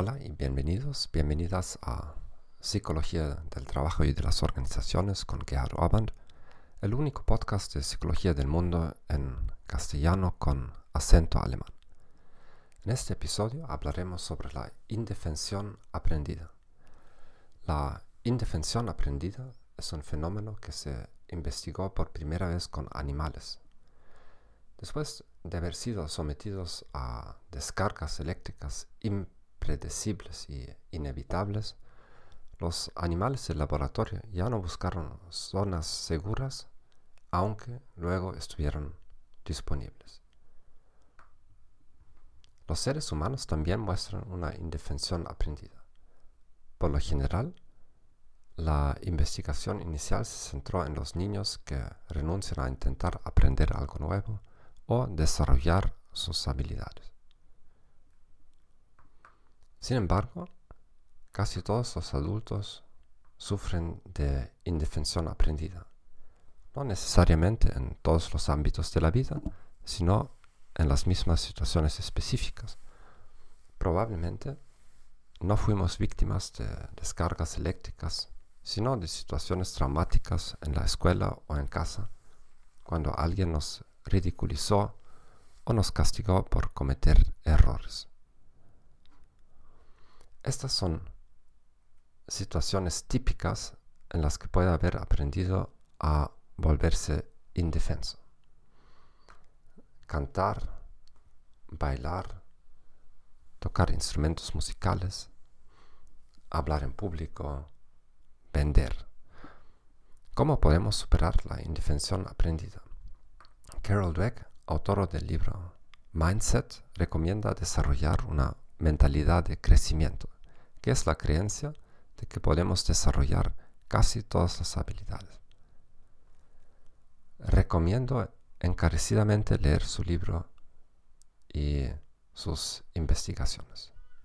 Hola y bienvenidos, bienvenidas a Psicología del Trabajo y de las Organizaciones con Gerhard Orband, el único podcast de psicología del mundo en castellano con acento alemán. En este episodio hablaremos sobre la indefensión aprendida. La indefensión aprendida es un fenómeno que se investigó por primera vez con animales. Después de haber sido sometidos a descargas eléctricas impredecibles y inevitables, los animales del laboratorio ya no buscaron zonas seguras, aunque luego estuvieran disponibles. Los seres humanos también muestran una indefensión aprendida. Por lo general, la investigación inicial se centró en los niños que renuncian a intentar aprender algo nuevo o desarrollar sus habilidades. Sin embargo, casi todos los adultos sufren de indefensión aprendida, no necesariamente en todos los ámbitos de la vida, sino en las mismas situaciones específicas. Probablemente no fuimos víctimas de descargas eléctricas, sino de situaciones traumáticas en la escuela o en casa, cuando alguien nos ridiculizó o nos castigó por cometer errores. Estas son situaciones típicas en las que puede haber aprendido a volverse indefenso. Cantar, bailar, tocar instrumentos musicales, hablar en público, vender. ¿Cómo podemos superar la indefensión aprendida? Carol Dweck, autor del libro Mindset, recomienda desarrollar una mentalidad de crecimiento, que es la creencia de que podemos desarrollar casi todas las habilidades. Recomiendo encarecidamente leer su libro y sus investigaciones.